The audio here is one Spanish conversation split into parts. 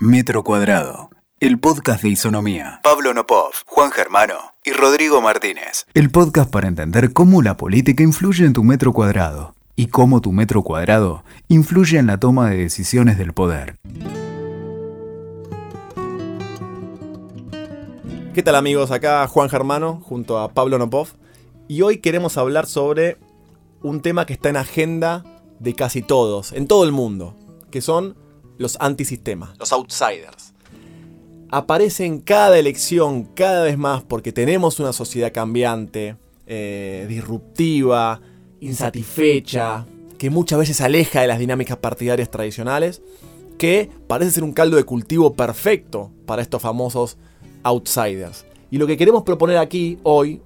Metro Cuadrado, el podcast de Isonomía. Pablo Nopov, Juan Germano y Rodrigo Martínez. El podcast para entender cómo la política influye en tu metro cuadrado y cómo tu metro cuadrado influye en la toma de decisiones del poder. ¿Qué tal amigos? Acá Juan Germano junto a Pablo Nopov y hoy queremos hablar sobre un tema que está en agenda de casi todos, en todo el mundo, que son los antisistemas, los outsiders. Aparecen cada elección cada vez más porque tenemos una sociedad cambiante, eh, disruptiva, insatisfecha, que muchas veces aleja de las dinámicas partidarias tradicionales, que parece ser un caldo de cultivo perfecto para estos famosos outsiders. Y lo que queremos proponer aquí hoy,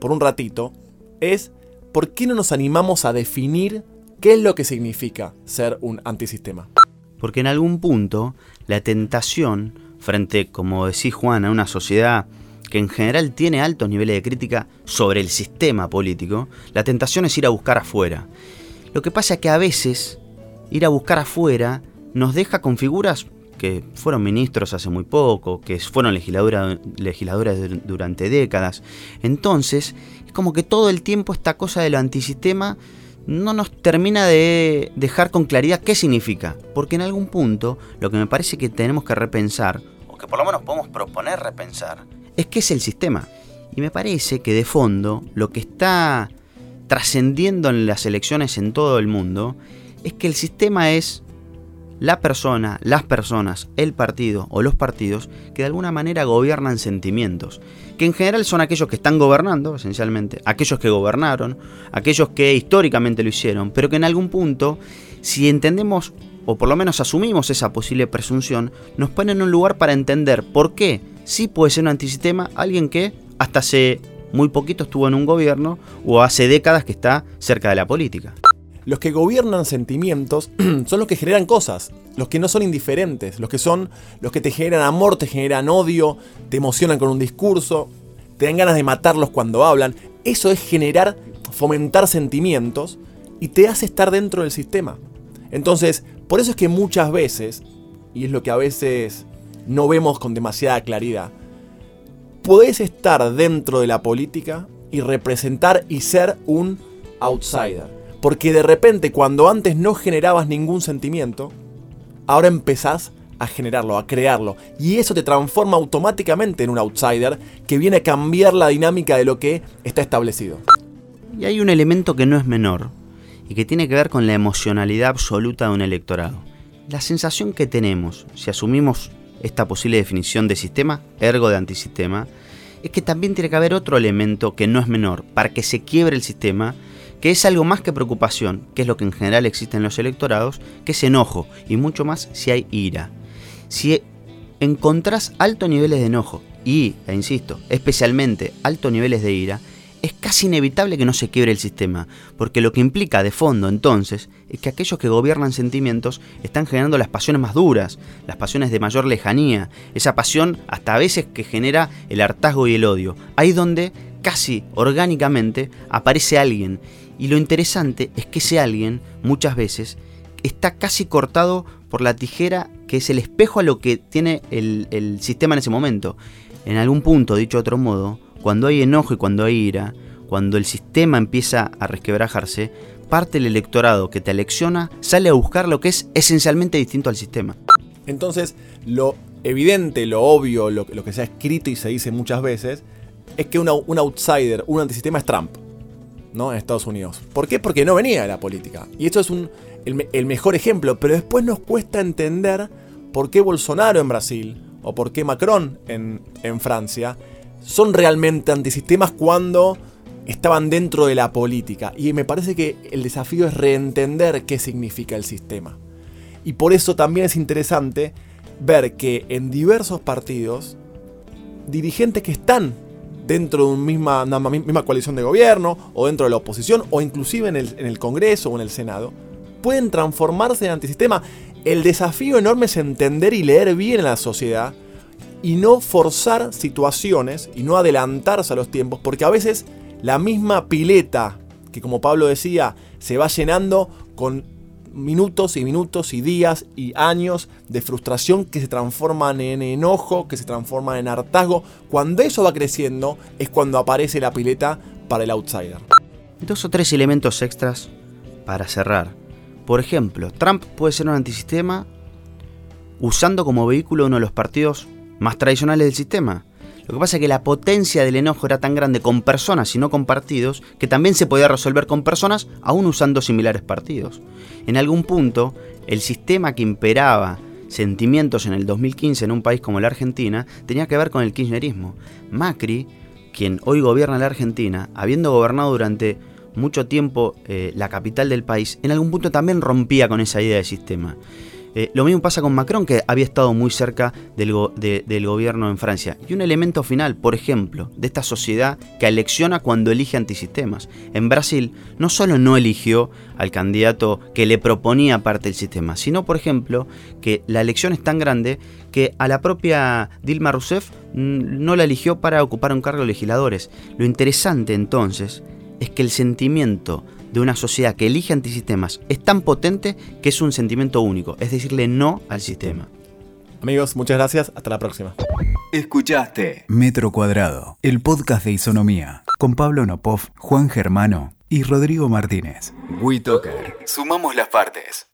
por un ratito, es por qué no nos animamos a definir qué es lo que significa ser un antisistema porque en algún punto la tentación frente, como decís Juan, a una sociedad que en general tiene altos niveles de crítica sobre el sistema político, la tentación es ir a buscar afuera. Lo que pasa es que a veces ir a buscar afuera nos deja con figuras que fueron ministros hace muy poco, que fueron legisladoras durante décadas. Entonces, es como que todo el tiempo esta cosa de lo antisistema no nos termina de dejar con claridad qué significa. Porque en algún punto lo que me parece que tenemos que repensar, o que por lo menos podemos proponer repensar, es qué es el sistema. Y me parece que de fondo lo que está trascendiendo en las elecciones en todo el mundo es que el sistema es la persona, las personas, el partido o los partidos que de alguna manera gobiernan sentimientos, que en general son aquellos que están gobernando, esencialmente, aquellos que gobernaron, aquellos que históricamente lo hicieron, pero que en algún punto, si entendemos o por lo menos asumimos esa posible presunción, nos pone en un lugar para entender por qué sí puede ser un antisistema alguien que hasta hace muy poquito estuvo en un gobierno o hace décadas que está cerca de la política. Los que gobiernan sentimientos son los que generan cosas, los que no son indiferentes, los que son los que te generan amor, te generan odio, te emocionan con un discurso, te dan ganas de matarlos cuando hablan. Eso es generar, fomentar sentimientos y te hace estar dentro del sistema. Entonces, por eso es que muchas veces, y es lo que a veces no vemos con demasiada claridad, podés estar dentro de la política y representar y ser un outsider. Porque de repente cuando antes no generabas ningún sentimiento, ahora empezás a generarlo, a crearlo. Y eso te transforma automáticamente en un outsider que viene a cambiar la dinámica de lo que está establecido. Y hay un elemento que no es menor y que tiene que ver con la emocionalidad absoluta de un electorado. La sensación que tenemos, si asumimos esta posible definición de sistema, ergo de antisistema, es que también tiene que haber otro elemento que no es menor para que se quiebre el sistema que es algo más que preocupación, que es lo que en general existe en los electorados, que es enojo, y mucho más si hay ira. Si encontrás altos niveles de enojo, y, e insisto, especialmente altos niveles de ira, es casi inevitable que no se quiebre el sistema, porque lo que implica de fondo entonces es que aquellos que gobiernan sentimientos están generando las pasiones más duras, las pasiones de mayor lejanía, esa pasión hasta a veces que genera el hartazgo y el odio. Ahí donde casi orgánicamente aparece alguien y lo interesante es que ese alguien, muchas veces, está casi cortado por la tijera que es el espejo a lo que tiene el, sistema en ese momento. En algún punto, dicho de otro modo, cuando hay enojo y cuando hay ira, cuando el sistema empieza a resquebrajarse, parte del electorado que te elecciona sale a buscar lo que es esencialmente distinto al sistema. Entonces, lo evidente, lo obvio, lo, que se ha escrito y se dice muchas veces, es que un outsider, un antisistema es Trump. ¿no? en Estados Unidos. ¿Por qué? Porque no venía de la política. Y esto es un, el, mejor ejemplo, pero después nos cuesta entender por qué Bolsonaro en Brasil o por qué Macron en, en Francia son realmente antisistemas cuando estaban dentro de la política. Y me parece que el desafío es reentender qué significa el sistema. Y por eso también es interesante ver que en diversos partidos, dirigentes que están dentro de una misma, misma coalición de gobierno, o dentro de la oposición, o inclusive en el, en el Congreso o en el Senado, pueden transformarse en antisistema. El desafío enorme es entender y leer bien a la sociedad y no forzar situaciones y no adelantarse a los tiempos, porque a veces la misma pileta que como Pablo decía, se va llenando con minutos y minutos y días y años de frustración que se transforman en enojo, que se transforman en hartazgo. Cuando eso va creciendo es cuando aparece la pileta para el outsider. Dos o tres elementos extras para cerrar. Por ejemplo, Trump puede ser un antisistema usando como vehículo uno de los partidos más tradicionales del sistema. Lo que pasa es que la potencia del enojo era tan grande con personas y no con partidos que también se podía resolver con personas aún usando similares partidos. En algún punto, el sistema que imperaba sentimientos en el 2015 en un país como la Argentina tenía que ver con el kirchnerismo. Macri, quien hoy gobierna la Argentina, habiendo gobernado durante mucho tiempo eh, la capital del país, en algún punto también rompía con esa idea de sistema. Eh, lo mismo pasa con Macron, que había estado muy cerca del, del, gobierno en Francia. Y un elemento final, por ejemplo, de esta sociedad que elecciona cuando elige antisistemas. En Brasil no solo no eligió al candidato que le proponía parte del sistema, sino, por ejemplo, que la elección es tan grande que a la propia Dilma Rousseff mm, no la eligió para ocupar un cargo de legisladores. Lo interesante entonces es que el sentimiento de una sociedad que elige antisistemas es tan potente que es un sentimiento único, es decirle no al sistema. Amigos, muchas gracias, hasta la próxima. Escuchaste Metro Cuadrado, el podcast de Isonomía, con Pablo Nopov, Juan Germano y Rodrigo Martínez. WeToker. Sumamos las partes.